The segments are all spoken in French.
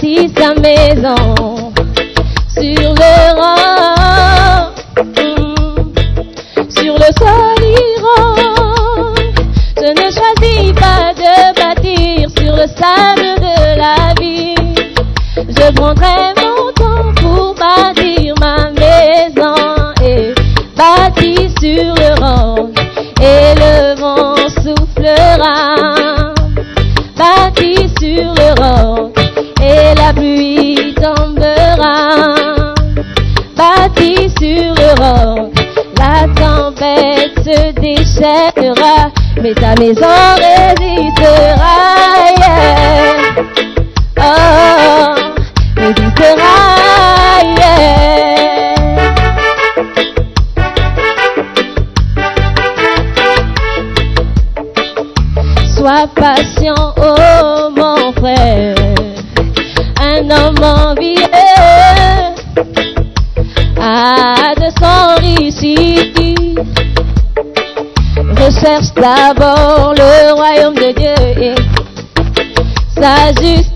Qui bâtit D'abord le royaume de Dieu et sa justice.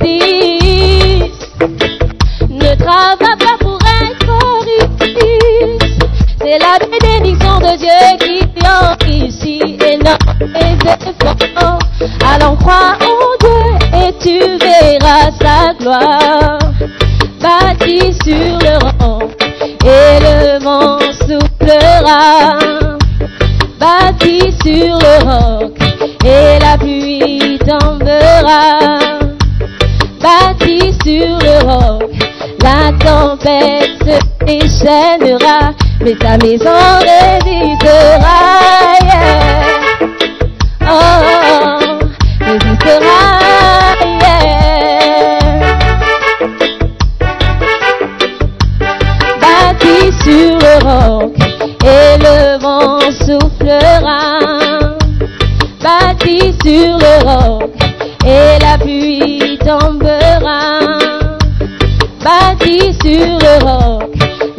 Ne travaille pas pour être riche. C'est la bénédiction de Dieu qui enrichit et non. Allons croire en Dieu et tu verras sa gloire. Bâti sur le rang et le vent soufflera. Sur le roc et la pluie tombera. Bâti sur le roc, la tempête se déchaînera, mais ta maison résistera. yeah. Oh, résistera. yeah. Bâti sur le roc et le vent soufflera. Sur le roc et la pluie tombera. Bâti sur le roc,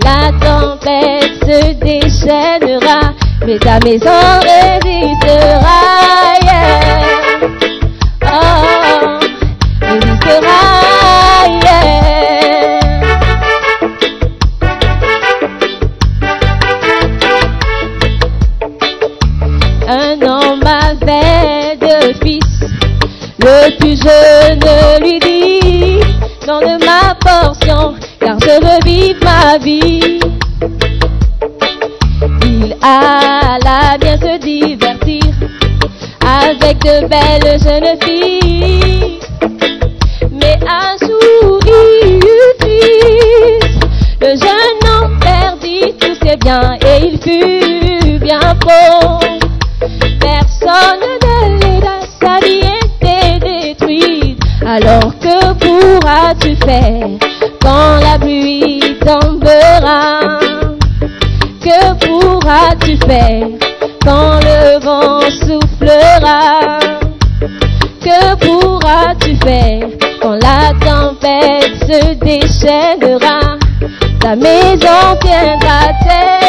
la tempête se déchaînera, mais ta maison résistera. yeah. Oh, résistera. je ne lui dis, donne ma portion, car je veux ma vie. Il alla bien se divertir avec de belles jeunes filles. Alors que pourras-tu faire quand la pluie tombera? Que pourras-tu faire quand le vent soufflera? Que pourras-tu faire quand la tempête se déchaînera? Ta maison tiendra terre.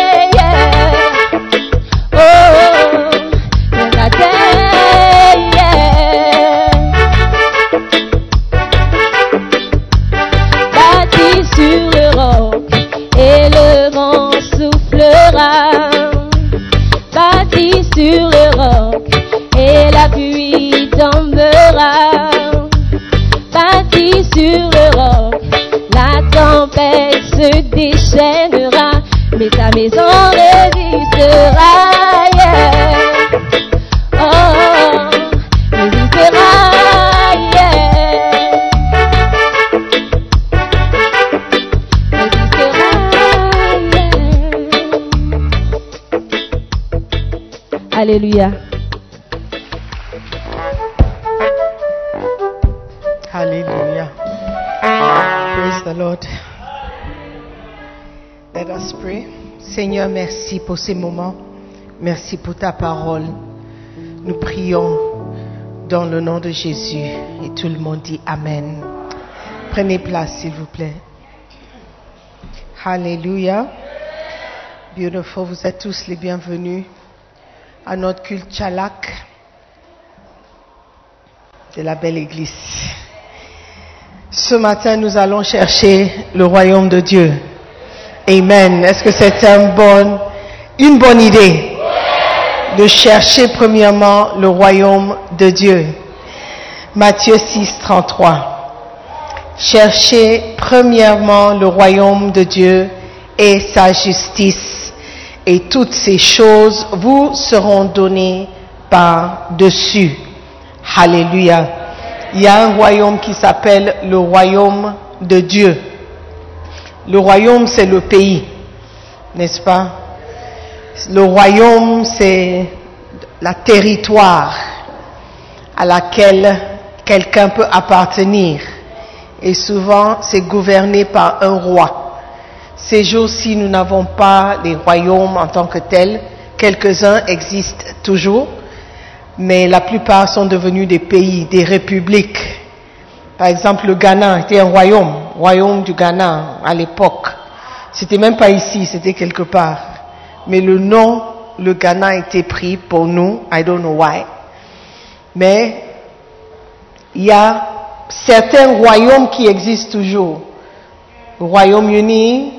Alléluia. Hallelujah. Praise the Lord. Let us pray. Seigneur, merci pour ces moments. Merci pour ta parole. Nous prions dans le nom de Jésus. Et tout le monde dit Amen. Prenez place, s'il vous plaît. Hallelujah. Beautiful. Vous êtes tous les bienvenus à notre culte Chalak de la belle église. Ce matin, nous allons chercher le royaume de Dieu. Amen. Est-ce que c'est une bonne idée de chercher premièrement le royaume de Dieu? Matthieu 6, 33. Cherchez premièrement le royaume de Dieu et sa justice, et toutes ces choses vous seront données par-dessus. Alléluia. Il y a un royaume qui s'appelle le royaume de Dieu. Le royaume, c'est le pays, n'est-ce pas? Le royaume, c'est la territoire à laquelle quelqu'un peut appartenir. Et souvent, c'est gouverné par un roi. Ces jours-ci, nous n'avons pas les royaumes en tant que tels. Quelques-uns existent toujours, mais la plupart sont devenus des pays, des républiques. Par exemple, le Ghana était un royaume, royaume du Ghana à l'époque. C'était même pas ici, c'était quelque part. Mais le nom, le Ghana a été pris pour nous, I don't know why. Mais il y a certains royaumes qui existent toujours. Royaume-Uni,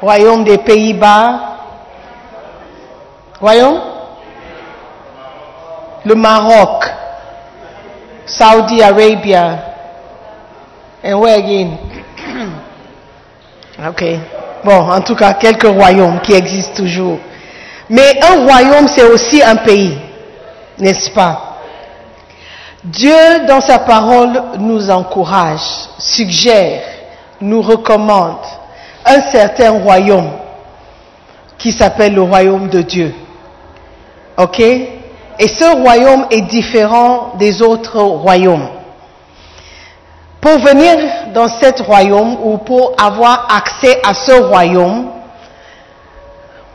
Royaume des Pays-Bas, Royaume? Le Maroc, Saudi Arabia, and where again? ok. Bon, en tout cas, quelques royaumes qui existent toujours. Mais un royaume, c'est aussi un pays, n'est-ce pas? Dieu, dans sa parole, nous encourage, suggère, nous recommande un certain royaume qui s'appelle le royaume de Dieu. OK? Et ce royaume est différent des autres royaumes. Pour venir dans cet royaume ou pour avoir accès à ce royaume,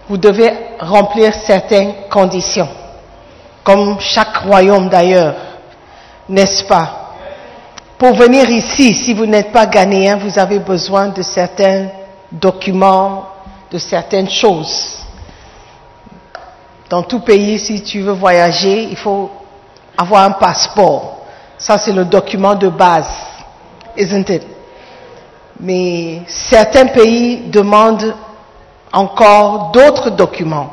vous devez remplir certaines conditions, comme chaque royaume d'ailleurs, n'est-ce pas? Pour venir ici, si vous n'êtes pas ghanéen, vous avez besoin de certains documents, de certaines choses. Dans tout pays, si tu veux voyager, il faut avoir un passeport. Ça, c'est le document de base, isn't it? Mais certains pays demandent encore d'autres documents.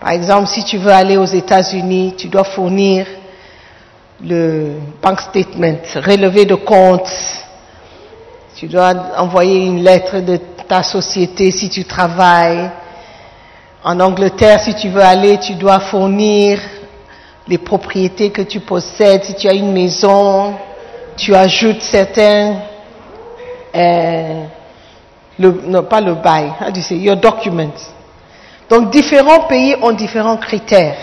Par exemple, si tu veux aller aux États-Unis, tu dois fournir le bank statement, relevé de compte. Tu dois envoyer une lettre de ta société si tu travailles. En Angleterre, si tu veux aller, tu dois fournir les propriétés que tu possèdes. Si tu as une maison, tu ajoutes certains, euh, non pas le bail, you say, your documents. Donc différents pays ont différents critères.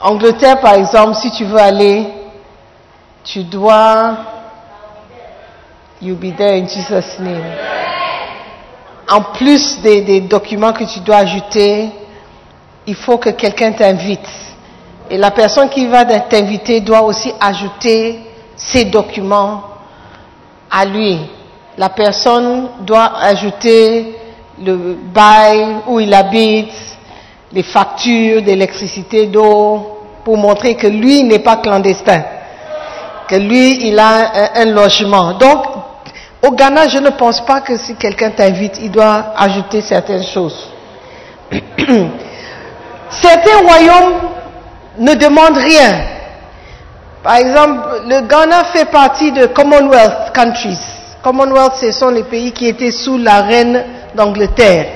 Angleterre, par exemple, si tu veux aller, tu dois, you'll be there in Jesus' name. En plus des, documents que tu dois ajouter, il faut que quelqu'un t'invite. Et la personne qui va t'inviter doit aussi ajouter ses documents à lui. La personne doit ajouter le bail où il habite, les factures d'électricité, d'eau, pour montrer que lui n'est pas clandestin, que lui, il a un, un logement. Donc, au Ghana, je ne pense pas que si quelqu'un t'invite, il doit ajouter certaines choses. Certains royaumes ne demandent rien. Par exemple, le Ghana fait partie de Commonwealth countries. Commonwealth, ce sont les pays qui étaient sous la reine d'Angleterre.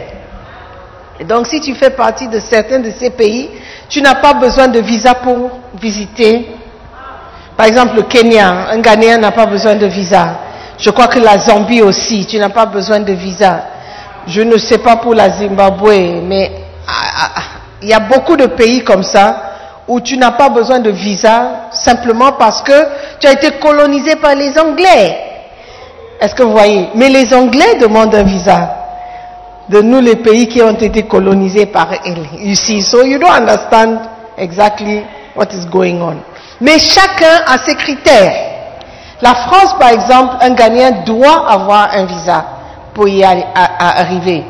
Et donc, si tu fais partie de certains de ces pays, tu n'as pas besoin de visa pour visiter. Par exemple, le Kenya, un Ghanéen n'a pas besoin de visa. Je crois que la Zambie aussi, tu n'as pas besoin de visa. Je ne sais pas pour la Zimbabwe, mais ah, ah, il y a beaucoup de pays comme ça où tu n'as pas besoin de visa simplement parce que tu as été colonisé par les Anglais. Est-ce que vous voyez? Mais les Anglais demandent un visa. De nous les pays qui ont été colonisés par you see so you don't understand exactly what is going on. Mais chacun a ses critères la France par exemple un Ghanéen doit avoir un visa pour y arriver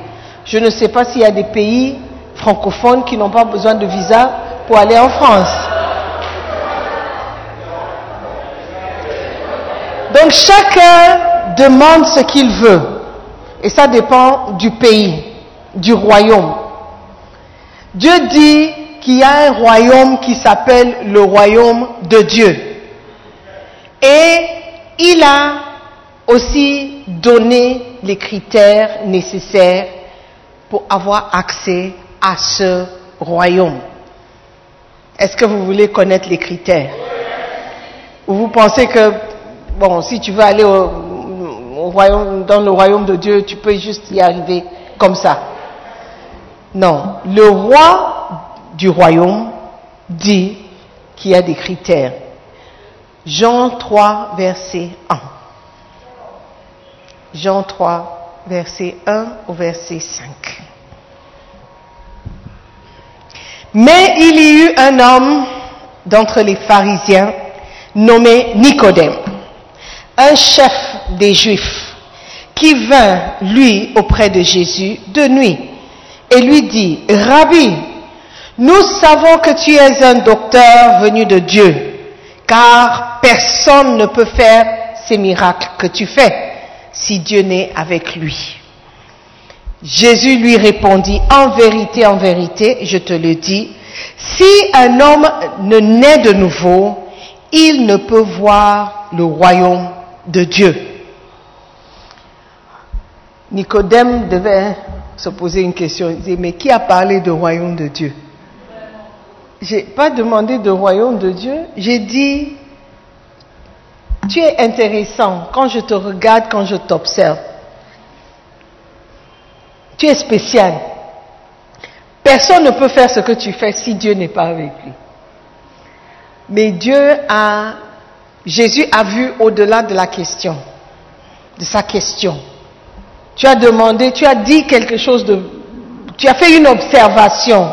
je ne sais pas s'il y a des pays francophones qui n'ont pas besoin de visa pour aller en France donc chacun demande ce qu'il veut et ça dépend du pays, du royaume. Dieu dit qu'il y a un royaume qui s'appelle le royaume de Dieu. Et il a aussi donné les critères nécessaires pour avoir accès à ce royaume. Est-ce que vous voulez connaître les critères? Ou vous pensez que, bon, si tu veux aller au, au royaume, dans le royaume de Dieu, tu peux juste y arriver comme ça. Non, le roi du royaume dit qu'il y a des critères. Jean 3, verset 1. Jean 3, verset 1 au verset 5. Mais il y eut un homme d'entre les pharisiens nommé Nicodème, un chef des Juifs, qui vint, lui, auprès de Jésus de nuit, et lui dit, Rabbi, nous savons que tu es un docteur venu de Dieu, car personne ne peut faire ces miracles que tu fais si Dieu n'est avec lui. Jésus lui répondit, en vérité, en vérité, je te le dis, si un homme ne naît de nouveau, il ne peut voir le royaume de Dieu. Nicodème devait se poser une question. Il disait, mais qui a parlé de royaume de Dieu? J'ai pas demandé de royaume de Dieu. J'ai dit, tu es intéressant quand je te regarde, quand je t'observe. Tu es spécial. Personne ne peut faire ce que tu fais si Dieu n'est pas avec lui. Mais Dieu a, Jésus a vu au-delà de la question, de sa question. Tu as demandé, tu as dit quelque chose de, tu as fait une observation,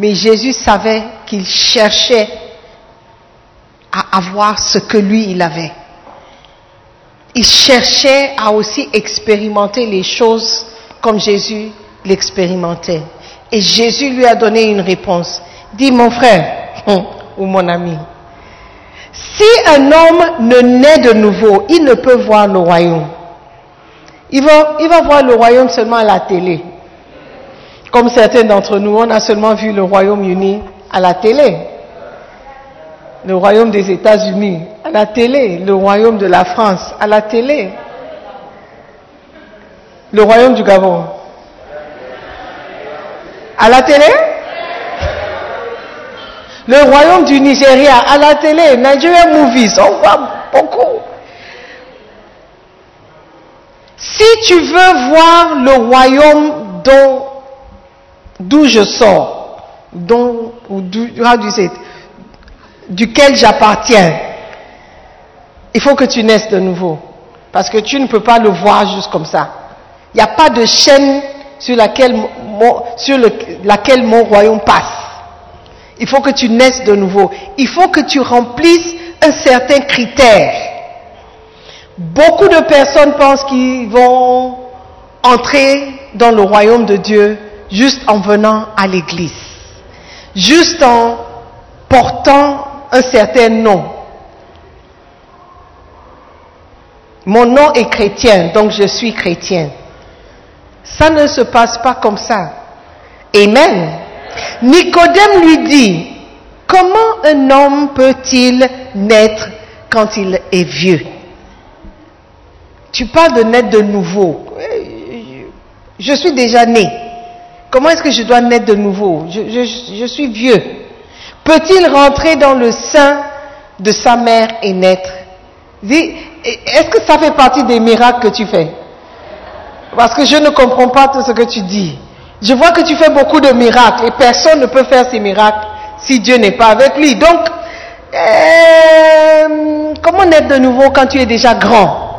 mais Jésus savait qu'il cherchait à avoir ce que lui il avait. Il cherchait à aussi expérimenter les choses comme Jésus l'expérimentait. Et Jésus lui a donné une réponse. Dis mon frère ou mon ami, si un homme ne naît de nouveau, il ne peut voir le royaume. Il va, il va voir le royaume seulement à la télé. Comme certains d'entre nous, on a seulement vu le Royaume-Uni à la télé. Le royaume des États-Unis à la télé. Le royaume de la France à la télé. Le royaume du Gabon. À la télé? Le royaume du Nigeria, à la télé, Nigerian Movies, on voit beaucoup. Si tu veux voir le royaume dont, d'où je sors, dont, duquel j'appartiens, il faut que tu naisses de nouveau. Parce que tu ne peux pas le voir juste comme ça. Il n'y a pas de chaîne sur laquelle mon, laquelle mon royaume passe. Il faut que tu naisses de nouveau. Il faut que tu remplisses un certain critère. Beaucoup de personnes pensent qu'ils vont entrer dans le royaume de Dieu juste en venant à l'église, juste en portant un certain nom. Mon nom est chrétien, donc je suis chrétien. Ça ne se passe pas comme ça. Amen. Nicodème lui dit, comment un homme peut-il naître quand il est vieux? Tu parles de naître de nouveau. Je suis déjà né. Comment est-ce que je dois naître de nouveau je, suis vieux. Peut-il rentrer dans le sein de sa mère et naître? Est-ce que ça fait partie des miracles que tu fais? Parce que je ne comprends pas tout ce que tu dis. Je vois que tu fais beaucoup de miracles et personne ne peut faire ces miracles si Dieu n'est pas avec lui. Donc, euh, comment naître de nouveau quand tu es déjà grand?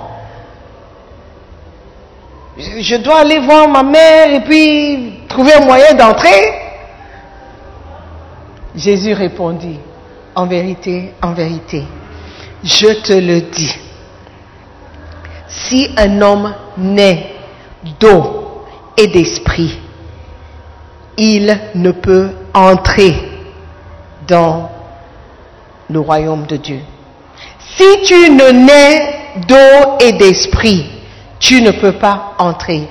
Je dois aller voir ma mère et puis trouver un moyen d'entrer Jésus répondit, en vérité, en vérité, je te le dis, si un homme naît d'eau et d'esprit, il ne peut entrer dans le royaume de Dieu. Si tu ne nais d'eau et d'esprit, tu ne peux pas entrer.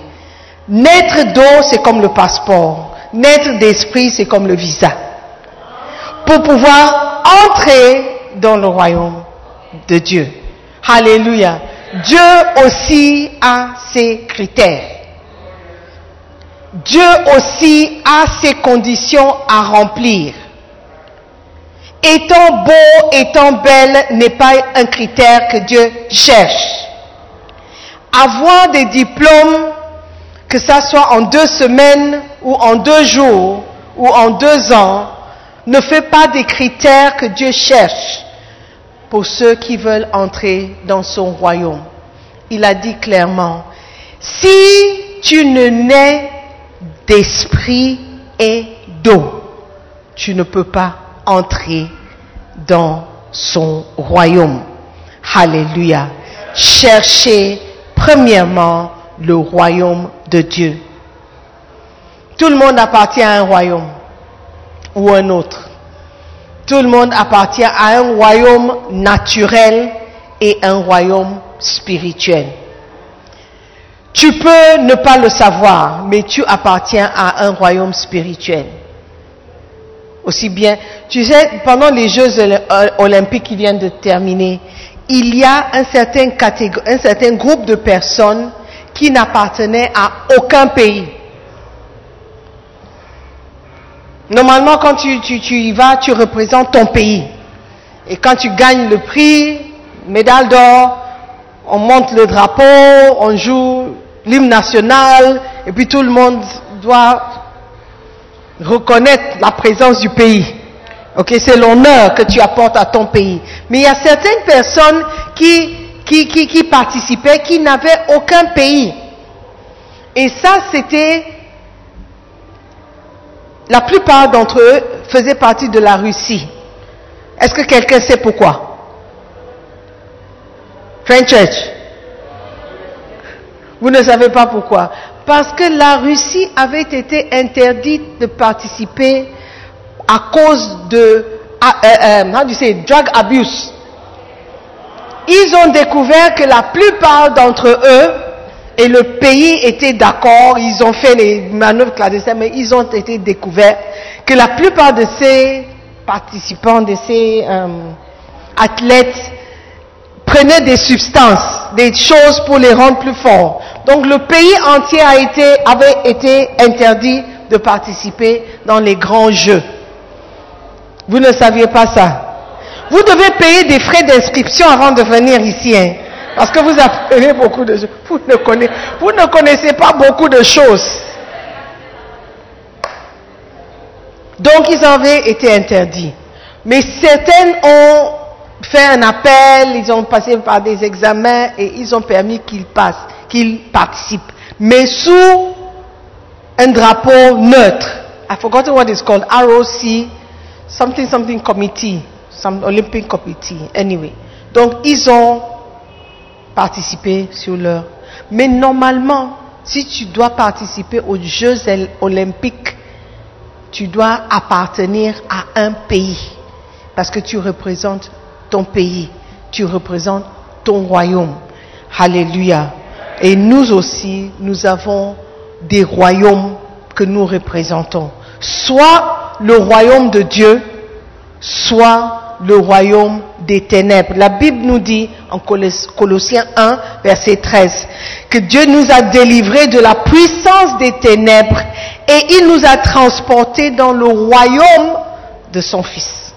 Naître d'eau, c'est comme le passeport. Naître d'esprit, c'est comme le visa. Pour pouvoir entrer dans le royaume de Dieu. Alléluia. Dieu aussi a ses critères. Dieu aussi a ses conditions à remplir. Étant beau, étant belle n'est pas un critère que Dieu cherche. Avoir des diplômes, que ça soit en deux semaines ou en deux jours ou en deux ans, ne fait pas des critères que Dieu cherche pour ceux qui veulent entrer dans son royaume. Il a dit clairement, si tu ne nais d'esprit et d'eau, tu ne peux pas entrer dans son royaume. Alléluia. Cherchez premièrement le royaume de Dieu. Tout le monde appartient à un royaume ou un autre. Tout le monde appartient à un royaume naturel et un royaume spirituel. Tu peux ne pas le savoir, mais tu appartiens à un royaume spirituel. Aussi bien, tu sais, pendant les Jeux Oly- olympiques qui viennent de terminer, il y a un certain, groupe de personnes qui n'appartenaient à aucun pays. Normalement, quand tu, tu- tu y vas, tu représentes ton pays. Et quand tu gagnes le prix, médaille d'or, on monte le drapeau, on joue l'hymne national, et puis tout le monde doit reconnaître la présence du pays. Ok, c'est l'honneur que tu apportes à ton pays. Mais il y a certaines personnes qui, participaient, qui n'avaient aucun pays. Et ça, c'était, la plupart d'entre eux faisaient partie de la Russie. Est-ce que quelqu'un sait pourquoi? Friend Church. Vous ne savez pas pourquoi. Parce que la Russie avait été interdite de participer à cause de, ah, euh, euh, how do you say, drug abuse. Ils ont découvert que la plupart d'entre eux, et le pays était d'accord, ils ont fait les manœuvres clandestines, mais ils ont été découverts que la plupart de ces participants, de ces euh, athlètes, prenaient des substances, des choses pour les rendre plus forts. Donc le pays entier a été, avait été interdit de participer dans les grands jeux. Vous ne saviez pas ça. Vous devez payer des frais d'inscription avant de venir ici. Hein, parce que vous apprenez beaucoup de choses. Vous ne connaissez, pas beaucoup de choses. Donc ils avaient été interdits. Mais certaines ont fait un appel, ils ont passé par des examens et ils ont permis qu'ils passent, qu'ils participent. Mais sous un drapeau neutre. I forgot what it's called. ROC, something, something committee, some Olympic committee. Anyway. Donc ils ont participé sur leur. Mais normalement, si tu dois participer aux Jeux olympiques, tu dois appartenir à un pays. Parce que tu représentes ton pays, tu représentes ton royaume. Alléluia. Et nous aussi, nous avons des royaumes que nous représentons. Soit le royaume de Dieu, soit le royaume des ténèbres. La Bible nous dit en Colossiens 1, verset 13, que Dieu nous a délivrés de la puissance des ténèbres et il nous a transportés dans le royaume de son Fils,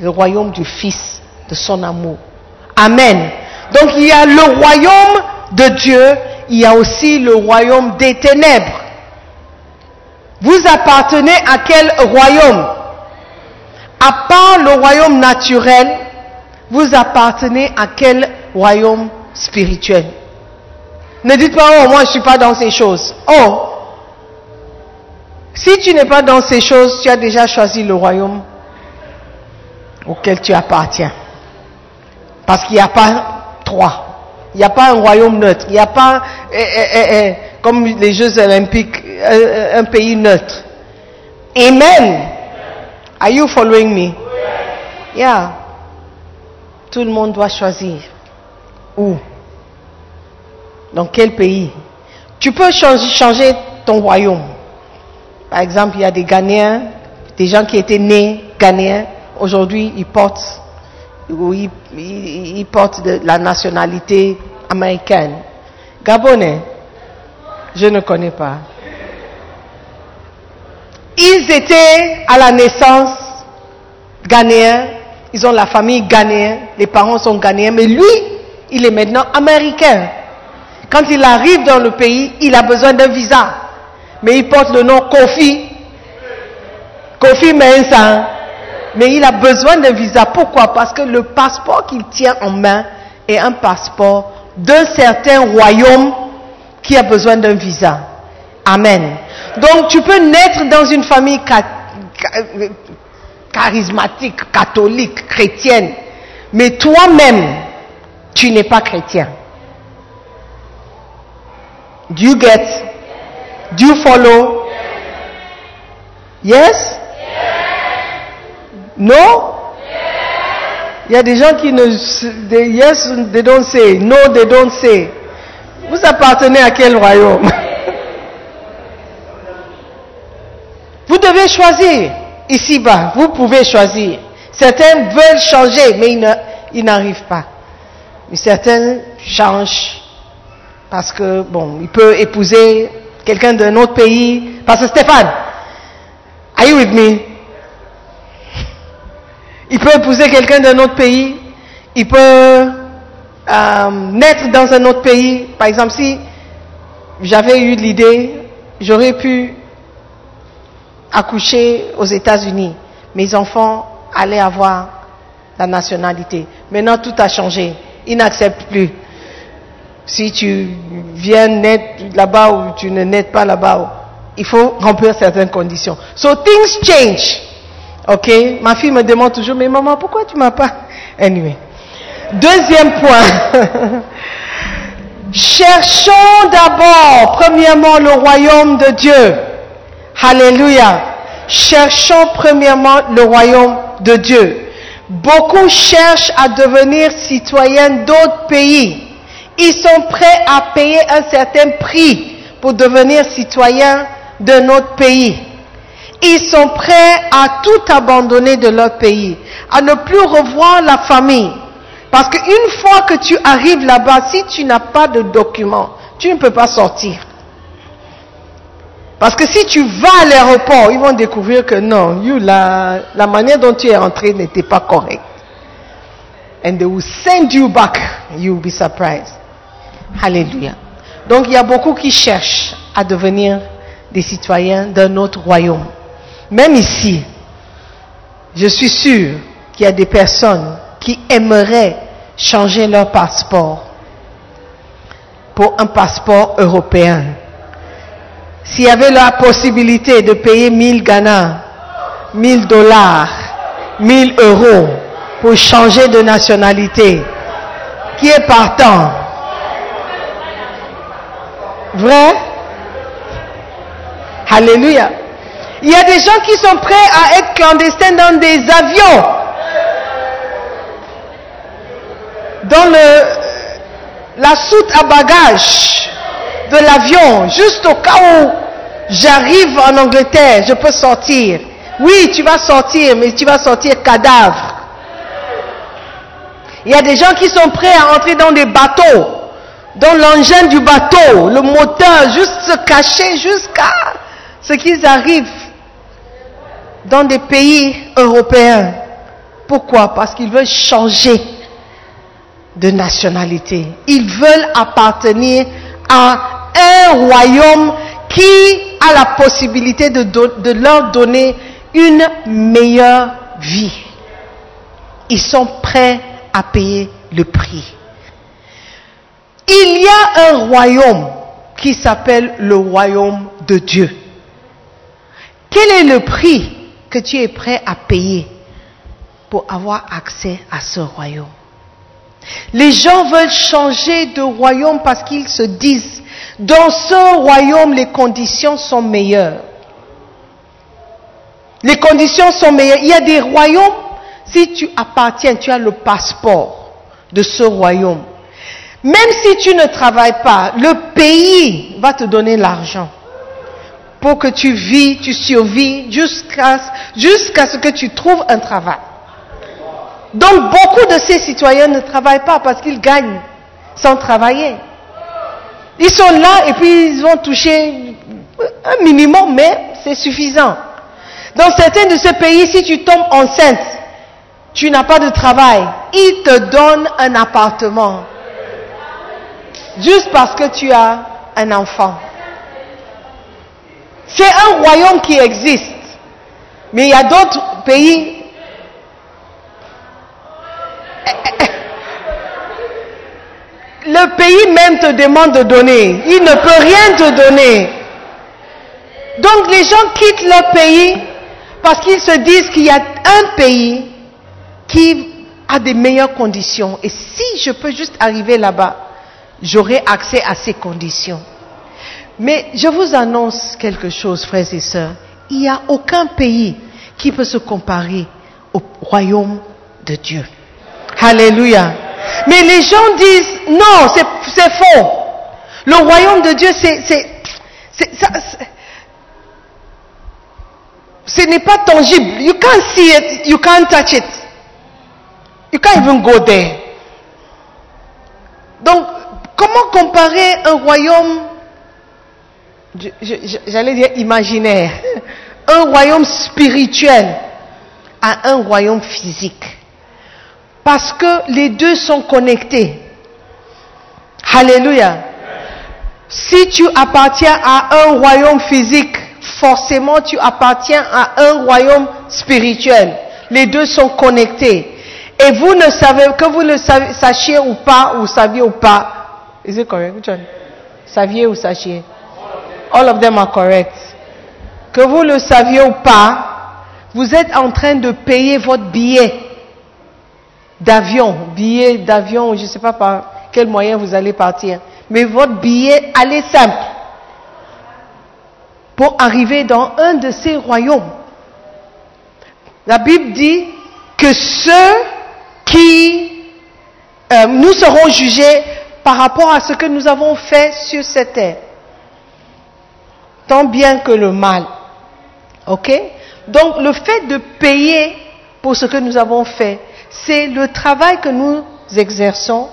le royaume du Fils, de son amour. Amen. Donc il y a le royaume de Dieu, il y a aussi le royaume des ténèbres. Vous appartenez à quel royaume? À part le royaume naturel, vous appartenez à quel royaume spirituel? Ne dites pas, oh, moi je ne suis pas dans ces choses. Oh, si tu n'es pas dans ces choses, tu as déjà choisi le royaume auquel tu appartiens. Parce qu'il n'y a pas trois. Il n'y a pas un royaume neutre. Il n'y a pas, eh, eh, eh, comme les Jeux olympiques, un, pays neutre. Amen. Are you following me? Yeah. Tout le monde doit choisir. Où? Dans quel pays? Tu peux changer ton royaume. Par exemple, il y a des Ghanéens, des gens qui étaient nés Ghanéens. Aujourd'hui, ils portent oui, ils, portent de la nationalité américaine. Gabonais, je ne connais pas. Ils étaient à la naissance ghanéens, ils ont la famille ghanéenne, les parents sont ghanéens, mais lui, il est maintenant américain. Quand il arrive dans le pays, il a besoin d'un visa. Mais il porte le nom Kofi. Kofi Mensa mais il a besoin d'un visa. Pourquoi? Parce que le passeport qu'il tient en main est un passeport d'un certain royaume qui a besoin d'un visa. Amen. Donc tu peux naître dans une famille charismatique, catholique, chrétienne, mais toi-même, tu n'es pas chrétien. Do you get? Do you follow? Yes? No? Il y a des gens qui ne... They, yes, they don't say. No, they don't say. Vous appartenez à quel royaume? Vous devez choisir ici-bas. Vous pouvez choisir. Certains veulent changer, mais ils n'arrivent pas. Mais certains changent parce que, bon, il peut épouser quelqu'un d'un autre pays. Parce que Stéphane, are you with me? Il peut épouser quelqu'un d'un autre pays. Il peut euh, naître dans un autre pays. Par exemple, si j'avais eu l'idée, j'aurais pu accoucher aux États-Unis. Mes enfants allaient avoir la nationalité. Maintenant, tout a changé. Ils n'acceptent plus. Si tu viens naître là-bas ou tu ne naites pas là-bas, il faut remplir certaines conditions. So things change. Ok Ma fille me demande toujours, mais maman, pourquoi tu m'as pas... Anyway. Deuxième point. Cherchons d'abord, premièrement, le royaume de Dieu. Alléluia. Cherchons premièrement le royaume de Dieu. Beaucoup cherchent à devenir citoyens d'autres pays. Ils sont prêts à payer un certain prix pour devenir citoyens d'un autre pays. Ils sont prêts à tout abandonner de leur pays, à ne plus revoir la famille. Parce qu'une fois que tu arrives là-bas, si tu n'as pas de documents, tu ne peux pas sortir. Parce que si tu vas à l'aéroport, ils vont découvrir que non, you, la, la manière dont tu es entré n'était pas correcte. And they will send you back. You will be surprised. Alléluia. Donc il y a beaucoup qui cherchent à devenir des citoyens d'un autre royaume. Même ici, je suis sûr qu'il y a des personnes qui aimeraient changer leur passeport pour un passeport européen. S'il y avait la possibilité de payer 1000 Ghana, 1000 dollars, 1000 euros pour changer de nationalité, qui est partant? Vrai? Alléluia. Il y a des gens qui sont prêts à être clandestins dans des avions. Dans la soute à bagages de l'avion, juste au cas où j'arrive en Angleterre, je peux sortir. Oui, tu vas sortir, mais tu vas sortir cadavre. Il y a des gens qui sont prêts à entrer dans des bateaux, dans l'engin du bateau, le moteur, juste se cacher jusqu'à ce qu'ils arrivent dans des pays européens. Pourquoi? Parce qu'ils veulent changer de nationalité. Ils veulent appartenir à un royaume qui a la possibilité de, leur donner une meilleure vie. Ils sont prêts à payer le prix. Il y a un royaume qui s'appelle le royaume de Dieu. Quel est le prix que tu es prêt à payer pour avoir accès à ce royaume Les gens veulent changer de royaume parce qu'ils se disent, dans ce royaume, les conditions sont meilleures. Les conditions sont meilleures. Il y a des royaumes, si tu appartiens, tu as le passeport de ce royaume. Même si tu ne travailles pas, le pays va te donner l'argent pour que tu vis, tu survis jusqu'à jusqu'à ce que tu trouves un travail. Donc beaucoup de ces citoyens ne travaillent pas parce qu'ils gagnent sans travailler. Ils sont là et puis ils vont toucher un minimum, mais c'est suffisant. Dans certains de ces pays, si tu tombes enceinte, tu n'as pas de travail, ils te donnent un appartement. Juste parce que tu as un enfant. C'est un royaume qui existe. Mais il y a d'autres pays. Le pays même te demande de donner. Il ne peut rien te donner. Donc les gens quittent leur pays parce qu'ils se disent qu'il y a un pays qui a des meilleures conditions. Et si je peux juste arriver là-bas, j'aurai accès à ces conditions. Mais je vous annonce quelque chose, frères et sœurs. Il n'y a aucun pays qui peut se comparer au royaume de Dieu. Alléluia. Mais les gens disent, non, c'est faux. Le royaume de Dieu, c'est, ce n'est pas tangible. You can't see it, you can't touch it. You can't even go there. Donc, comment comparer un royaume j'allais dire imaginaire, un royaume spirituel à un royaume physique. Parce que les deux sont connectés. Alléluia. Si tu appartiens à un royaume physique, forcément tu appartiens à un royaume spirituel. Les deux sont connectés. Et vous ne savez, que vous le sachiez ou pas, ou saviez ou pas. Saviez ou sachiez? All of them are correct. Que vous le saviez ou pas, vous êtes en train de payer votre billet d'avion, billet d'avion, je ne sais pas par quel moyen vous allez partir, mais votre billet, allez simple, pour arriver dans un de ces royaumes. La Bible dit que ceux qui euh, nous seront jugés par rapport à ce que nous avons fait sur cette terre tant bien que le mal. OK? Donc le fait de payer pour ce que nous avons fait, c'est le travail que nous exerçons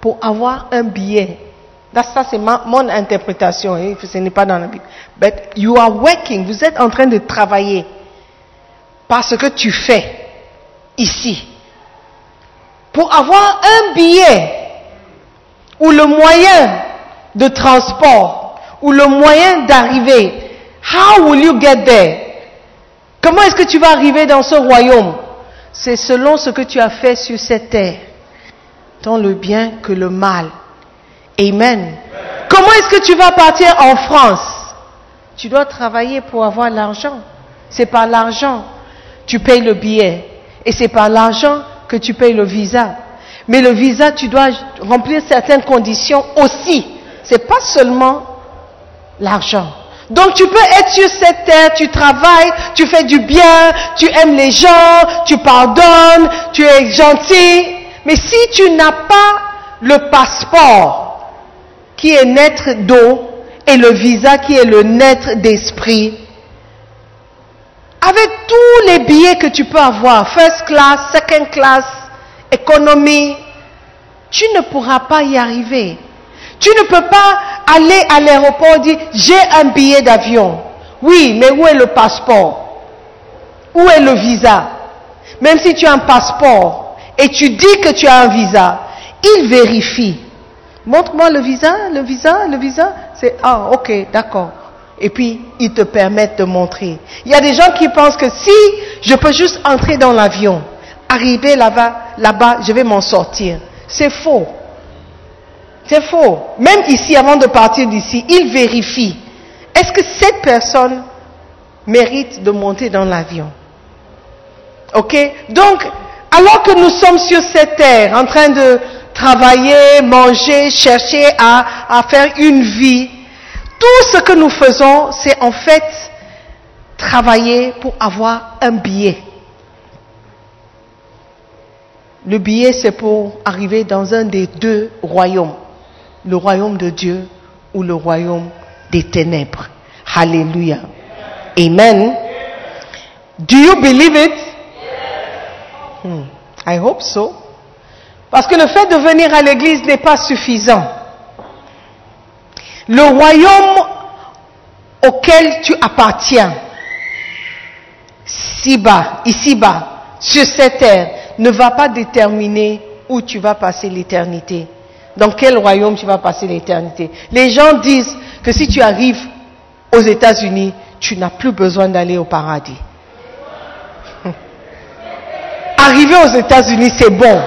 pour avoir un billet Là, ça, c'est mon interprétation. hein, Ce n'est pas dans la Bible. But you are working. Vous êtes en train de travailler. Parce que tu fais ici. Pour avoir un billet ou le moyen de transport ou le moyen d'arriver. How will you get there? Comment est-ce que tu vas arriver dans ce royaume? C'est selon ce que tu as fait sur cette terre, tant le bien que le mal. Amen. Comment est-ce que tu vas partir en France? Tu dois travailler pour avoir l'argent. C'est par l'argent tu payes le billet et c'est par l'argent que tu payes le visa. Mais le visa, tu dois remplir certaines conditions aussi. C'est pas seulement l'argent. Donc tu peux être sur cette terre, tu travailles, tu fais du bien, tu aimes les gens, tu pardonnes, tu es gentil. Mais si tu n'as pas le passeport qui est naître d'eau et le visa qui est le naître d'esprit, avec tous les billets que tu peux avoir, first class, second class, économie, tu ne pourras pas y arriver. Tu ne peux pas aller à l'aéroport dire j'ai un billet d'avion. Oui, mais où est le passeport? Où est le visa? Même si tu as un passeport et tu dis que tu as un visa, il vérifie. Montre-moi le visa, le visa, le visa. C'est ah ok, d'accord. Et puis ils te permettent de montrer. Il y a des gens qui pensent que si je peux juste entrer dans l'avion, arriver là-bas, là-bas, je vais m'en sortir. C'est faux. C'est faux. Même ici, avant de partir d'ici, il vérifie. Est-ce que cette personne mérite de monter dans l'avion? Ok? Donc, alors que nous sommes sur cette terre, en train de travailler, manger, chercher à, à faire une vie, tout ce que nous faisons, c'est en fait travailler pour avoir un billet. Le billet, c'est pour arriver dans un des deux royaumes, le royaume de Dieu ou le royaume des ténèbres. Alléluia. Amen. Do you believe it? Hmm, I hope so. Parce que le fait de venir à l'église n'est pas suffisant. Le royaume auquel tu appartiens, si bas, ici bas, sur cette terre, ne va pas déterminer où tu vas passer l'éternité. Dans quel royaume tu vas passer l'éternité? Les gens disent que si tu arrives aux États-Unis, tu n'as plus besoin d'aller au paradis. Arriver aux États-Unis, c'est bon.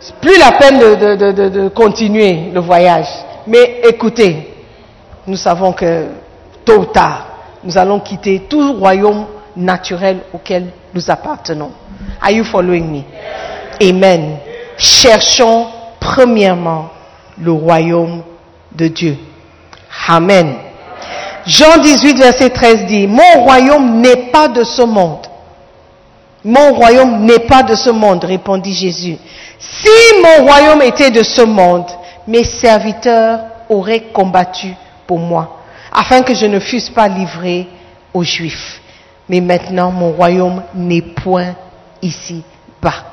C'est plus la peine de, de- de- de- continuer le voyage. Mais écoutez, nous savons que tôt ou tard, nous allons quitter tout royaume naturel auquel nous appartenons. Are you following me? Amen. Cherchons premièrement le royaume de Dieu. Amen. Jean 18, verset 13 dit, Mon royaume n'est pas de ce monde. Mon royaume n'est pas de ce monde, répondit Jésus. Si mon royaume était de ce monde, mes serviteurs auraient combattu pour moi, afin que je ne fusse pas livré aux Juifs. Mais maintenant, mon royaume n'est point ici-bas.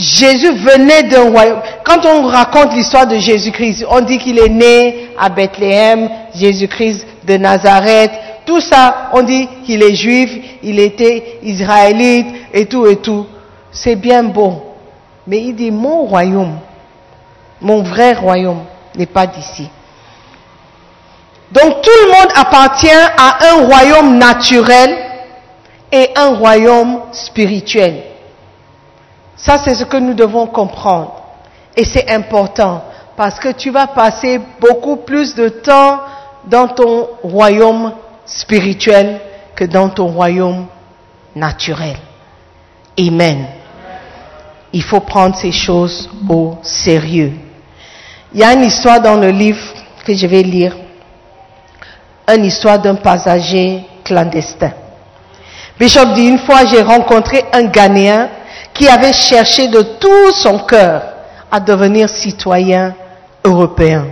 Jésus venait d'un royaume. Quand on raconte l'histoire de Jésus-Christ, on dit qu'il est né à Bethléem, Jésus-Christ de Nazareth, tout ça, on dit qu'il est juif, il était israélite et tout et tout. C'est bien beau. Mais il dit, mon royaume, mon vrai royaume n'est pas d'ici. Donc tout le monde appartient à un royaume naturel et un royaume spirituel. Ça, c'est ce que nous devons comprendre. Et c'est important parce que tu vas passer beaucoup plus de temps dans ton royaume spirituel que dans ton royaume naturel. Amen. Il faut prendre ces choses au sérieux. Il y a une histoire dans le livre que je vais lire, une histoire d'un passager clandestin. Bishop dit, une fois j'ai rencontré un Ghanéen qui avait cherché de tout son cœur à devenir citoyen européen.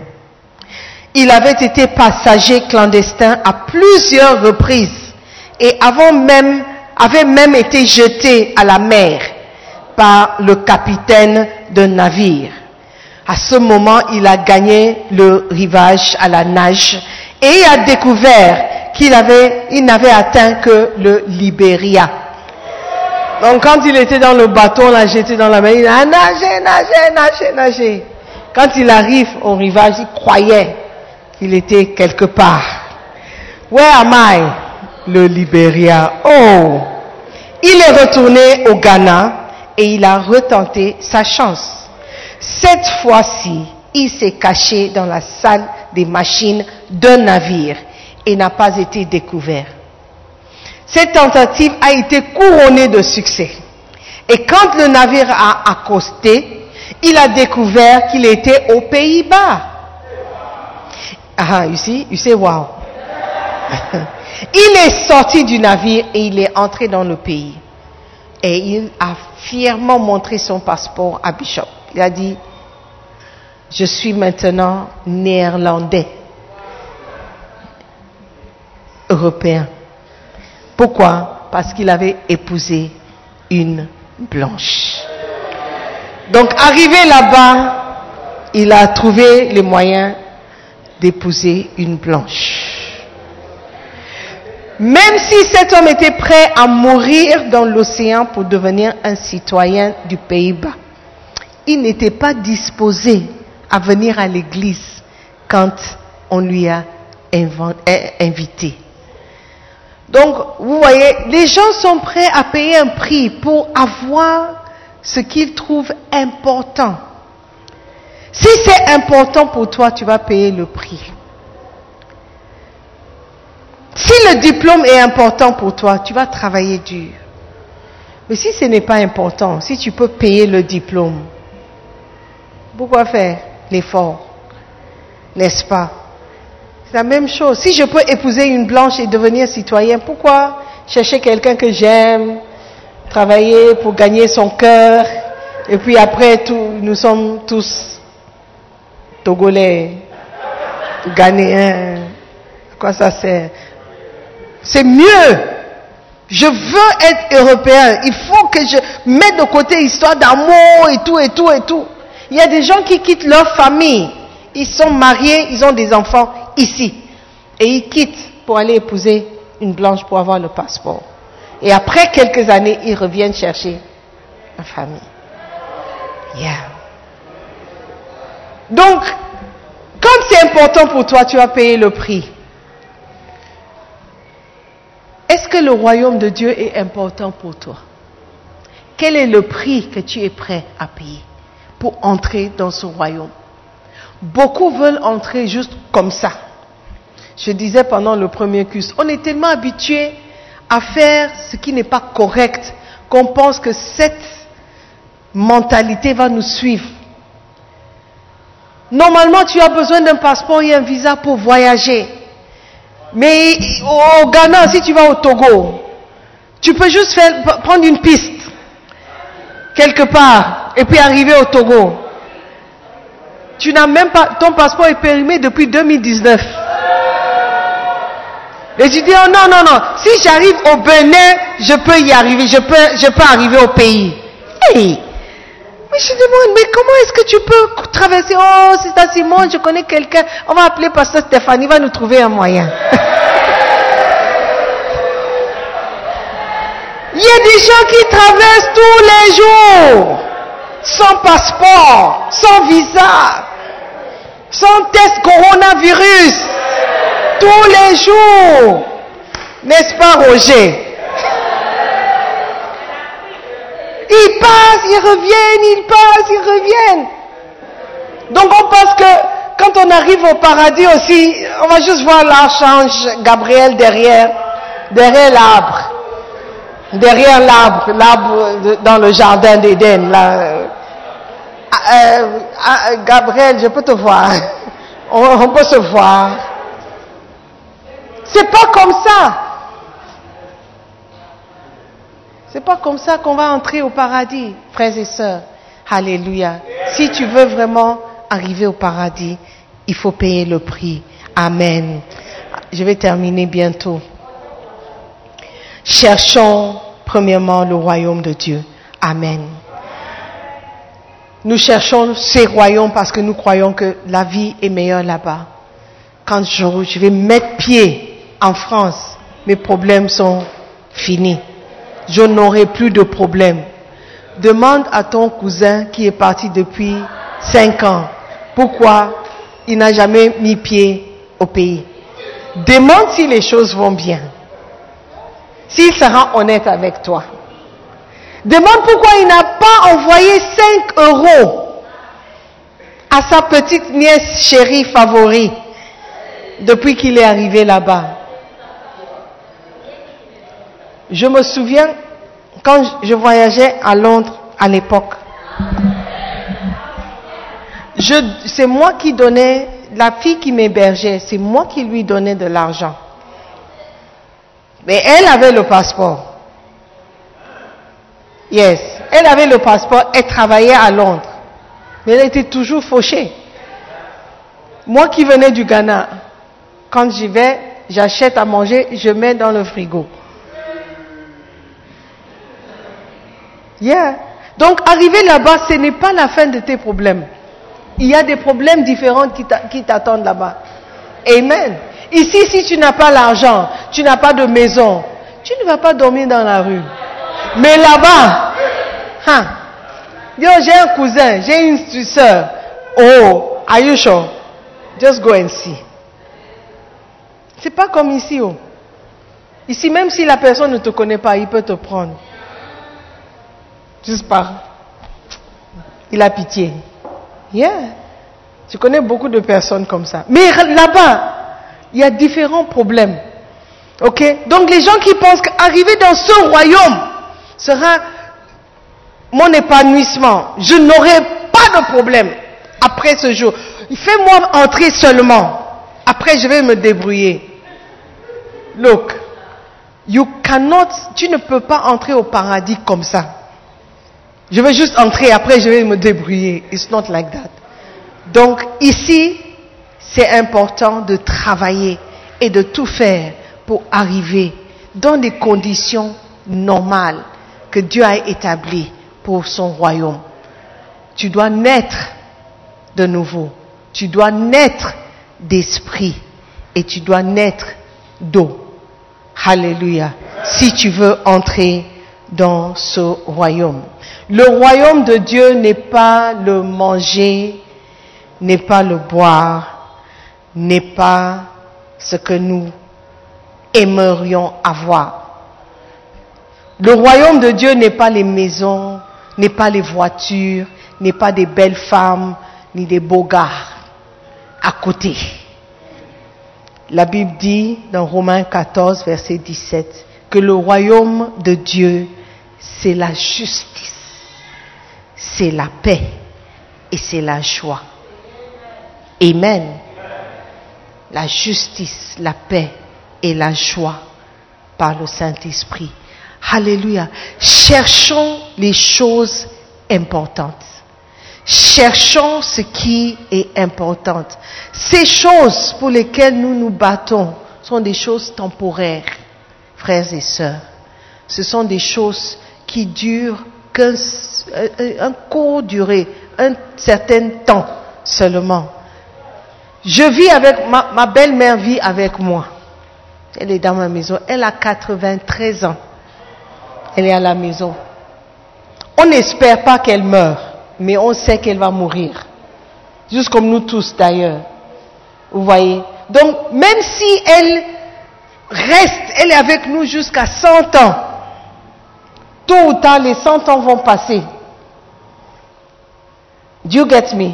Il avait été passager clandestin à plusieurs reprises et avant même, avait même été jeté à la mer par le capitaine d'un navire. À ce moment, il a gagné le rivage à la nage et a découvert qu'il avait, n'avait atteint que le Libéria. Donc quand il était dans le bateau, l'a jeté dans la mer, il a nagé, nagé, nagé, nagé. Quand il arrive au rivage, il croyait qu'il était quelque part. Where am I? Le Libéria. Oh! Il est retourné au Ghana et il a retenté sa chance. Cette fois-ci, il s'est caché dans la salle des machines d'un navire et n'a pas été découvert. Cette tentative a été couronnée de succès. Et quand le navire a accosté, il a découvert qu'il était aux Pays-Bas. Ah, you say wow. il est sorti du navire et il est entré dans le pays. Et il a fièrement montré son passeport à Bishop. Il a dit, je suis maintenant néerlandais, européen. Pourquoi Parce qu'il avait épousé une blanche. Donc arrivé là-bas, il a trouvé les moyens d'épouser une blanche. Même si cet homme était prêt à mourir dans l'océan pour devenir un citoyen du Pays-Bas, il n'était pas disposé à venir à l'église quand on lui a invité. Donc, vous voyez, les gens sont prêts à payer un prix pour avoir ce qu'ils trouvent important. Si c'est important pour toi, tu vas payer le prix. Si le diplôme est important pour toi, tu vas travailler dur. Mais si ce n'est pas important, si tu peux payer le diplôme, pourquoi faire l'effort? N'est-ce pas? C'est la même chose. Si je peux épouser une blanche et devenir citoyen, pourquoi chercher quelqu'un que j'aime, travailler pour gagner son cœur, et puis après, tout, nous sommes tous Togolais, Ghanéens. Quoi ça sert? C'est mieux. Je veux être européen. Il faut que je mette de côté histoire d'amour et tout, et tout, et tout. Il y a des gens qui quittent leur famille. Ils sont mariés, ils ont des enfants ici. Et ils quittent pour aller épouser une blanche pour avoir le passeport. Et après quelques années, ils reviennent chercher la famille. Yeah. Donc, comme c'est important pour toi, tu vas payer le prix. Est-ce que le royaume de Dieu est important pour toi? Quel est le prix que tu es prêt à payer pour entrer dans ce royaume? Beaucoup veulent entrer juste comme ça. Je disais pendant le premier cursus, on est tellement habitué à faire ce qui n'est pas correct qu'on pense que cette mentalité va nous suivre. Normalement, tu as besoin d'un passeport et un visa pour voyager. Mais au Ghana, si tu vas au Togo, tu peux juste prendre une piste quelque part et puis arriver au Togo. Tu n'as même pas, ton passeport est périmé depuis 2019. Et tu dis, oh non, non, non, si j'arrive au Bénin, je peux y arriver, je peux, je peux arriver au pays. Mais je demande, mais comment est-ce que tu peux traverser? Oh, c'est ça, Simon, je connais quelqu'un. On va appeler Pasteur Stéphanie, il va nous trouver un moyen. il y a des gens qui traversent tous les jours, sans passeport, sans visa, sans test coronavirus, tous les jours. N'est-ce pas, Roger? Ils passent, ils reviennent, ils passent, ils reviennent. Donc on pense que quand on arrive au paradis aussi, on va juste voir l'archange Gabriel derrière, derrière l'arbre. Derrière l'arbre, l'arbre dans le jardin d'Éden. Euh, euh, Gabriel, je peux te voir. On peut se voir. C'est pas comme ça. C'est pas comme ça qu'on va entrer au paradis, frères et sœurs. Alléluia. Si tu veux vraiment arriver au paradis, il faut payer le prix. Amen. Je vais terminer bientôt. Cherchons premièrement le royaume de Dieu. Amen. Nous cherchons ces royaumes parce que nous croyons que la vie est meilleure là-bas. Quand je, je vais mettre pied en France, mes problèmes sont finis. Je n'aurai plus de problèmes. Demande à ton cousin qui est parti depuis cinq ans pourquoi il n'a jamais mis pied au pays. Demande si les choses vont bien. S'il sera honnête avec toi. Demande pourquoi il n'a pas envoyé 5 euros à sa petite nièce chérie favorite depuis qu'il est arrivé là-bas. Je me souviens quand je voyageais à Londres à l'époque. C'est moi qui donnais, la fille qui m'hébergeait, c'est moi qui lui donnais de l'argent. Mais elle avait le passeport. Yes. Elle avait le passeport, elle travaillait à Londres. Mais elle était toujours fauchée. Moi qui venais du Ghana, quand j'y vais, j'achète à manger, je mets dans le frigo. Yeah. Donc arriver là-bas, ce n'est pas la fin de tes problèmes. Il y a des problèmes différents qui t'attendent là-bas. Amen. Ici, si tu n'as pas l'argent, tu n'as pas de maison, tu ne vas pas dormir dans la rue. Mais là-bas, hein, j'ai un cousin, j'ai une soeur. Oh, are you sure? Just go and see. C'est pas comme ici. Oh. Ici, même si la personne ne te connaît pas, il peut te prendre. Juste par. Il a pitié. Yeah. Je connais beaucoup de personnes comme ça. Mais là-bas, il y a différents problèmes. Ok? Donc les gens qui pensent qu'arriver dans ce royaume sera mon épanouissement, je n'aurai pas de problème après ce jour. Fais-moi entrer seulement. Après, je vais me débrouiller. Look, you cannot, tu ne peux pas entrer au paradis comme ça. Je vais juste entrer, après je vais me débrouiller. It's not like that. Donc ici, c'est important de travailler et de tout faire pour arriver dans des conditions normales que Dieu a établies pour son royaume. Tu dois naître de nouveau. Tu dois naître d'esprit et tu dois naître d'eau. Alléluia. Si tu veux entrer dans ce royaume. Le royaume de Dieu n'est pas le manger, n'est pas le boire, n'est pas ce que nous aimerions avoir. Le royaume de Dieu n'est pas les maisons, n'est pas les voitures, n'est pas des belles femmes, ni des beaux gars à côté. La Bible dit dans Romains 14, verset 17, que le royaume de Dieu, c'est la justice, c'est la paix et c'est la joie. Amen. La justice, la paix et la joie par le Saint-Esprit. Alléluia. Cherchons les choses importantes. Cherchons ce qui est important. Ces choses pour lesquelles nous nous battons sont des choses temporaires, frères et sœurs. Ce sont des choses qui durent qu'un un court durée, un certain temps seulement. Je vis avec, ma, ma belle-mère vit avec moi. Elle est dans ma maison. Elle a 93 ans. Elle est à la maison. On n'espère pas qu'elle meure, mais on sait qu'elle va mourir. Juste comme nous tous d'ailleurs. Vous voyez? Donc, même si elle reste, elle est avec nous jusqu'à 100 ans, tôt ou tard, les 100 ans vont passer. Do you get me?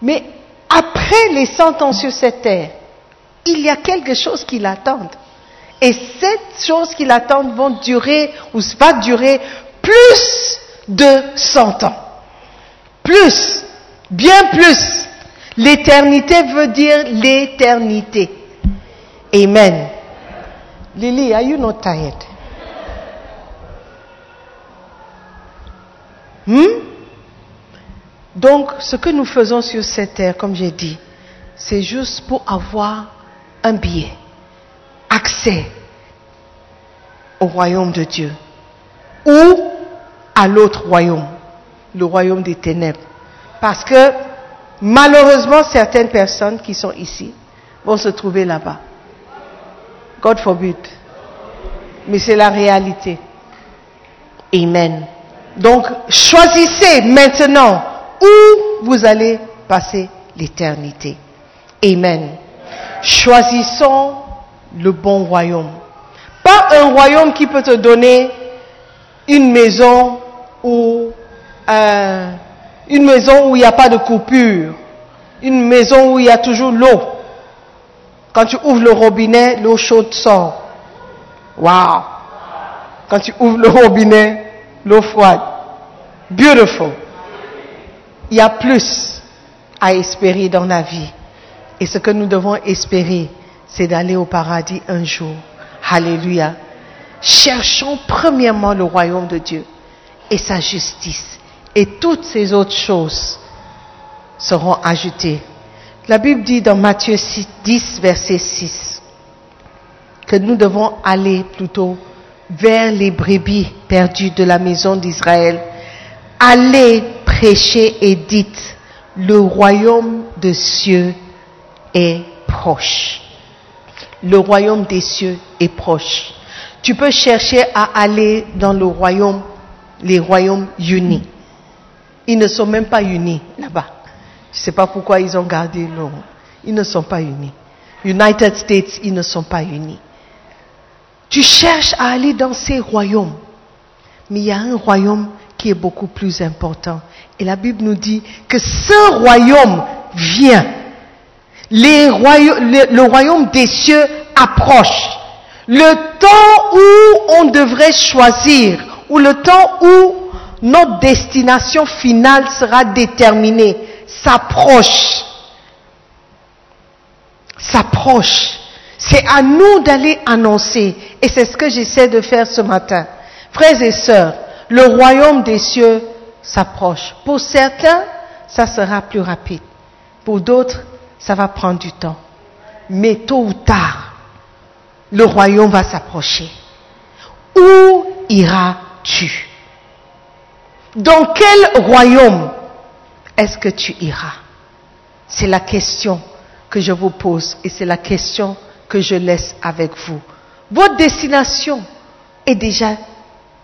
Mais après les 100 ans sur cette terre, il y a quelque chose qui l'attend. Et cette chose qui l'attend vont durer, ou va durer plus de 100 ans. Plus, bien plus. L'éternité veut dire l'éternité. Amen. Lily, are you not tired? Hmm? Donc, ce que nous faisons sur cette terre, comme j'ai dit, c'est juste pour avoir un billet, accès au royaume de Dieu ou à l'autre royaume. le royaume des ténèbres. Parce que malheureusement, certaines personnes qui sont ici vont se trouver là-bas. God forbid. Mais c'est la réalité. Amen. Donc, choisissez maintenant où vous allez passer l'éternité. Amen. Choisissons le bon royaume. Pas un royaume qui peut te donner une maison ou euh, une maison où il n'y a pas de coupure, une maison où il y a toujours l'eau. Quand tu ouvres le robinet, l'eau chaude sort. Wow. Quand tu ouvres le robinet, l'eau froide. Beautiful. Il y a plus à espérer dans la vie. Et ce que nous devons espérer, c'est d'aller au paradis un jour. Alléluia. Cherchons premièrement le royaume de Dieu et sa justice. Et toutes ces autres choses seront ajoutées. La Bible dit dans Matthieu 10, verset 6, que nous devons aller plutôt vers les brebis perdues de la maison d'Israël. Allez prêcher et dites, le royaume des cieux est proche. Le royaume des cieux est proche. Tu peux chercher à aller dans le royaume, les royaumes unis. Ils ne sont même pas unis là-bas. Je ne sais pas pourquoi ils ont gardé le nom. Ils ne sont pas unis. United States, ils ne sont pas unis. Tu cherches à aller dans ces royaumes. Mais il y a un royaume qui est beaucoup plus important. Et la Bible nous dit que ce royaume vient. Le, le royaume des cieux approche. Le temps où on devrait choisir, ou le temps où notre destination finale sera déterminée, s'approche. S'approche. C'est à nous d'aller annoncer. Et c'est ce que j'essaie de faire ce matin. Frères et sœurs, le royaume des cieux s'approche. Pour certains, ça sera plus rapide. Pour d'autres, ça va prendre du temps. Mais tôt ou tard, le royaume va s'approcher. Où iras-tu? Dans quel royaume est-ce que tu iras? C'est la question que je vous pose et c'est la question que je laisse avec vous. Votre destination est déjà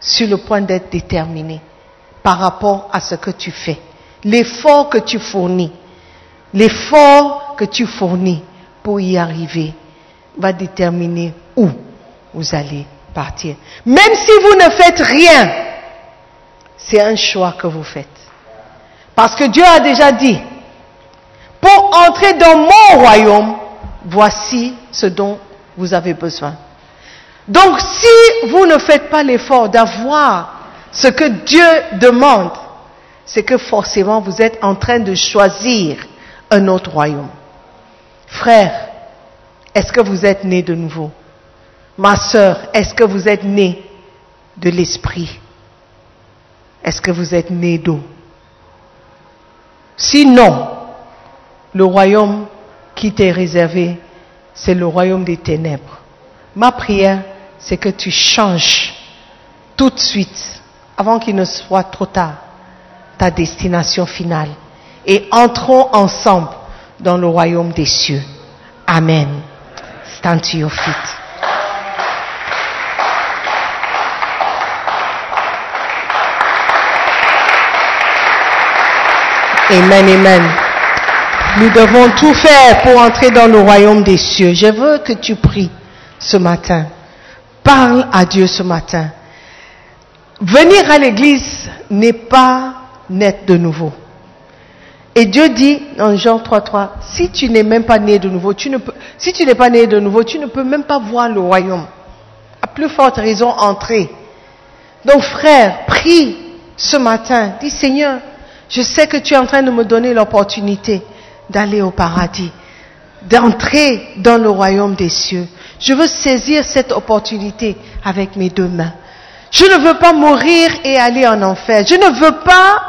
sur le point d'être déterminée par rapport à ce que tu fais. L'effort que tu fournis, l'effort que tu fournis pour y arriver va déterminer où vous allez partir. Même si vous ne faites rien, c'est un choix que vous faites. Parce que Dieu a déjà dit, pour entrer dans mon royaume, voici ce dont vous avez besoin. Donc si vous ne faites pas l'effort d'avoir ce que Dieu demande, c'est que forcément vous êtes en train de choisir un autre royaume. Frère, est-ce que vous êtes né de nouveau? Ma sœur, est-ce que vous êtes né de l'esprit? Est-ce que vous êtes né d'eau? Sinon, le royaume qui t'est réservé, c'est le royaume des ténèbres. Ma prière, c'est que tu changes tout de suite, avant qu'il ne soit trop tard, ta destination finale. Et entrons ensemble dans le royaume des cieux. Amen. Stand to your feet. Amen, amen. Nous devons tout faire pour entrer dans le royaume des cieux. Je veux que tu pries ce matin. Parle à Dieu ce matin. Venir à l'église n'est pas naître de nouveau. Et Dieu dit dans Jean 3.3, si tu n'es même pas né de nouveau, tu ne peux, si tu n'es pas né de nouveau, tu ne peux même pas voir le royaume. À plus forte raison, entrer. Donc frère, prie ce matin. Dis Seigneur, je sais que tu es en train de me donner l'opportunité d'aller au paradis, d'entrer dans le royaume des cieux. Je veux saisir cette opportunité avec mes deux mains. Je ne veux pas mourir et aller en enfer. Je ne veux pas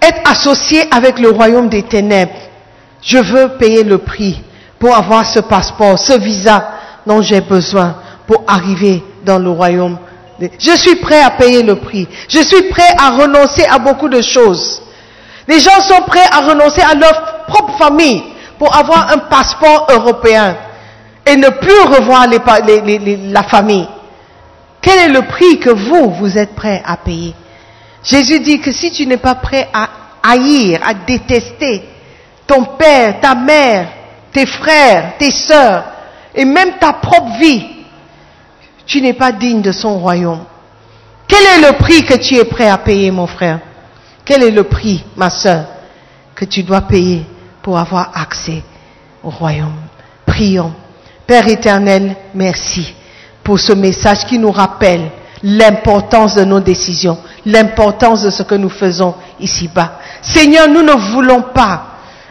être associé avec le royaume des ténèbres. Je veux payer le prix pour avoir ce passeport, ce visa dont j'ai besoin pour arriver dans le royaume Je suis prêt à payer le prix. Je suis prêt à renoncer à beaucoup de choses. Les gens sont prêts à renoncer à leur propre famille pour avoir un passeport européen et ne plus revoir la famille. Quel est le prix que vous, vous êtes prêt à payer? Jésus dit que si tu n'es pas prêt à haïr, à détester ton père, ta mère, tes frères, tes sœurs et même ta propre vie, tu n'es pas digne de son royaume. Quel est le prix que tu es prêt à payer, mon frère? Quel est le prix, ma sœur, que tu dois payer pour avoir accès au royaume? Prions. Père éternel, merci pour ce message qui nous rappelle l'importance de nos décisions, l'importance de ce que nous faisons ici-bas. Seigneur, nous ne voulons pas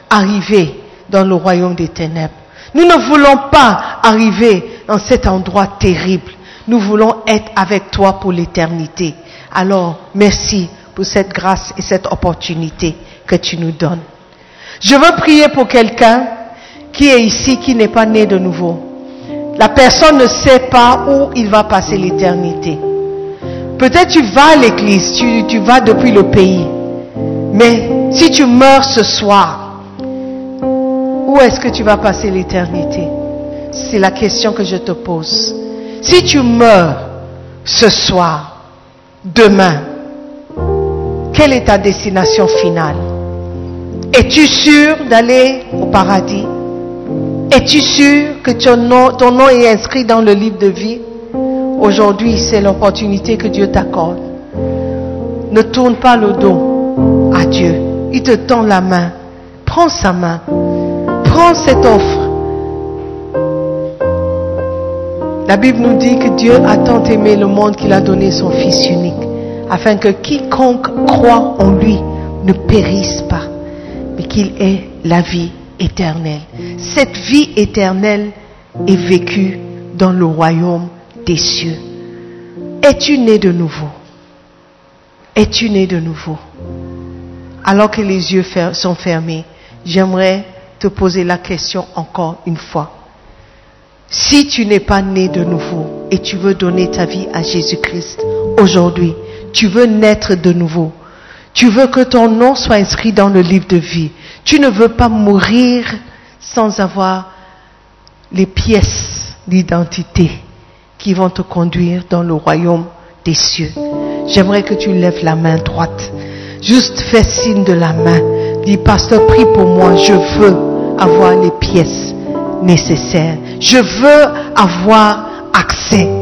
arriver dans le royaume des ténèbres. Nous ne voulons pas arriver dans cet endroit terrible. Nous voulons être avec toi pour l'éternité. Alors, merci pour cette grâce et cette opportunité que tu nous donnes. Je veux prier pour quelqu'un qui est ici, qui n'est pas né de nouveau. La personne ne sait pas où il va passer l'éternité. Peut-être tu vas à l'église, tu, vas depuis le pays. Mais si tu meurs ce soir, où est-ce que tu vas passer l'éternité? C'est la question que je te pose. Si tu meurs ce soir, demain, quelle est ta destination finale? Es-tu sûr d'aller au paradis? Es-tu sûr que ton nom, est inscrit dans le livre de vie? Aujourd'hui, c'est l'opportunité que Dieu t'accorde. Ne tourne pas le dos à Dieu. Il te tend la main. Prends sa main. Prends cette offre. La Bible nous dit que Dieu a tant aimé le monde qu'il a donné son Fils unique, afin que quiconque croit en lui ne périsse pas, mais qu'il ait la vie éternelle. Cette vie éternelle est vécue dans le royaume des cieux. Es-tu né de nouveau? Es-tu né de nouveau? Alors que les yeux sont fermés, j'aimerais te poser la question encore une fois. Si tu n'es pas né de nouveau et tu veux donner ta vie à Jésus-Christ aujourd'hui, tu veux naître de nouveau, tu veux que ton nom soit inscrit dans le livre de vie, tu ne veux pas mourir sans avoir les pièces d'identité qui vont te conduire dans le royaume des cieux. J'aimerais que tu lèves la main droite. Juste fais signe de la main. Dis, pasteur, prie pour moi. Je veux avoir les pièces nécessaires. Je veux avoir accès.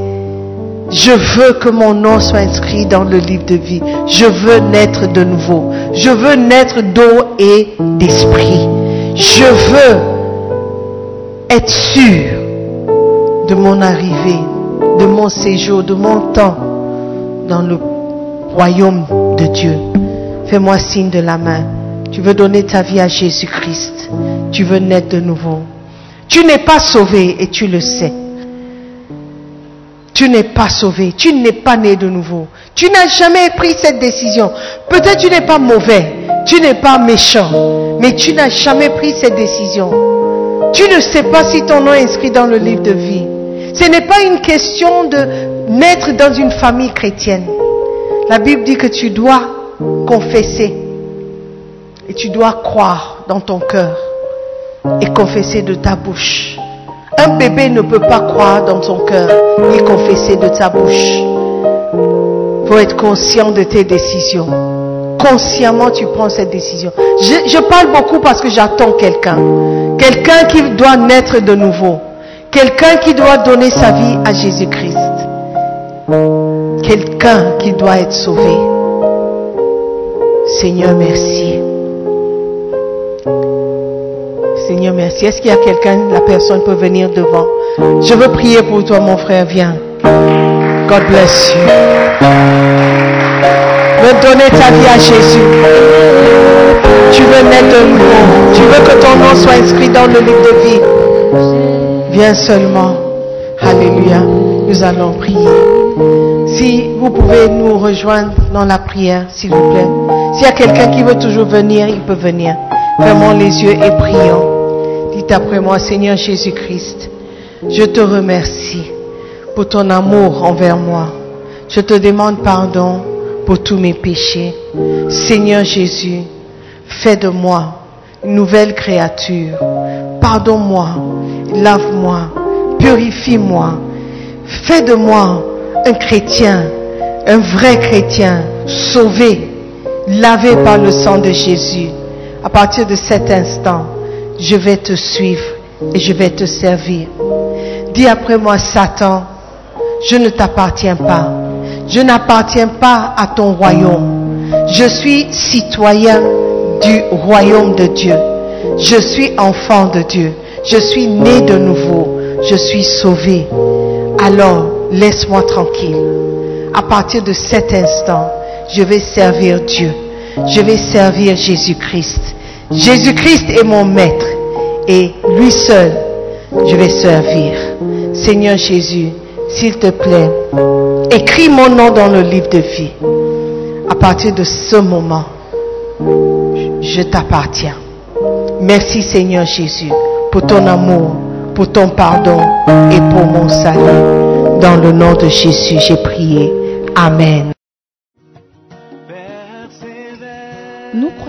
Je veux que mon nom soit inscrit dans le livre de vie. Je veux naître de nouveau. Je veux naître d'eau et d'esprit. Je veux être sûr de mon arrivée de mon séjour, de mon temps dans le royaume de Dieu. Fais-moi signe de la main. Tu veux donner ta vie à Jésus-Christ. Tu veux naître de nouveau. Tu n'es pas sauvé et tu le sais. Tu n'es pas sauvé. Tu n'es pas né de nouveau. Tu n'as jamais pris cette décision. Peut-être tu n'es pas mauvais. Tu n'es pas méchant. Mais tu n'as jamais pris cette décision. Tu ne sais pas si ton nom est inscrit dans le livre de vie. Ce n'est pas une question de naître dans une famille chrétienne. La Bible dit que tu dois confesser et tu dois croire dans ton cœur et confesser de ta bouche. Un bébé ne peut pas croire dans ton cœur et confesser de ta bouche. Il faut être conscient de tes décisions. Consciemment, tu prends cette décision. Je parle beaucoup parce que j'attends quelqu'un. Quelqu'un qui doit naître de nouveau. Quelqu'un qui doit donner sa vie à Jésus-Christ. Quelqu'un qui doit être sauvé. Seigneur, merci. Seigneur, merci. Est-ce qu'il y a quelqu'un, la personne peut venir devant? Je veux prier pour toi, mon frère. Viens. God bless you. Veux donner ta vie à Jésus. Tu veux naître de nouveau. Tu veux que ton nom soit inscrit dans le livre de vie. Viens seulement. Alléluia. Nous allons prier. Si vous pouvez nous rejoindre dans la prière, s'il vous plaît. S'il y a quelqu'un qui veut toujours venir, il peut venir. Fermons les yeux et prions. Après moi, Seigneur Jésus-Christ, je te remercie pour ton amour envers moi. Je te demande pardon pour tous mes péchés. Seigneur Jésus, fais de moi une nouvelle créature. Pardonne-moi, lave-moi, purifie-moi. Fais de moi un chrétien, un vrai chrétien, sauvé, lavé par le sang de Jésus. À partir de cet instant, je vais te suivre et je vais te servir. Dis après moi, Satan, je ne t'appartiens pas. Je n'appartiens pas à ton royaume. Je suis citoyen du royaume de Dieu. Je suis enfant de Dieu. Je suis né de nouveau. Je suis sauvé. Alors, laisse-moi tranquille. À partir de cet instant, je vais servir Dieu. Je vais servir Jésus-Christ. Jésus-Christ est mon maître et lui seul, je vais servir. Seigneur Jésus, s'il te plaît, écris mon nom dans le livre de vie. À partir de ce moment, je t'appartiens. Merci Seigneur Jésus pour ton amour, pour ton pardon et pour mon salut. Dans le nom de Jésus, j'ai prié. Amen. Persévère, Nous croyons